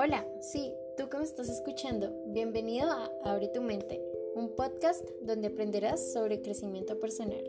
Hola, sí, tú que me estás escuchando, bienvenido a Abre tu mente, un podcast donde aprenderás sobre crecimiento personal.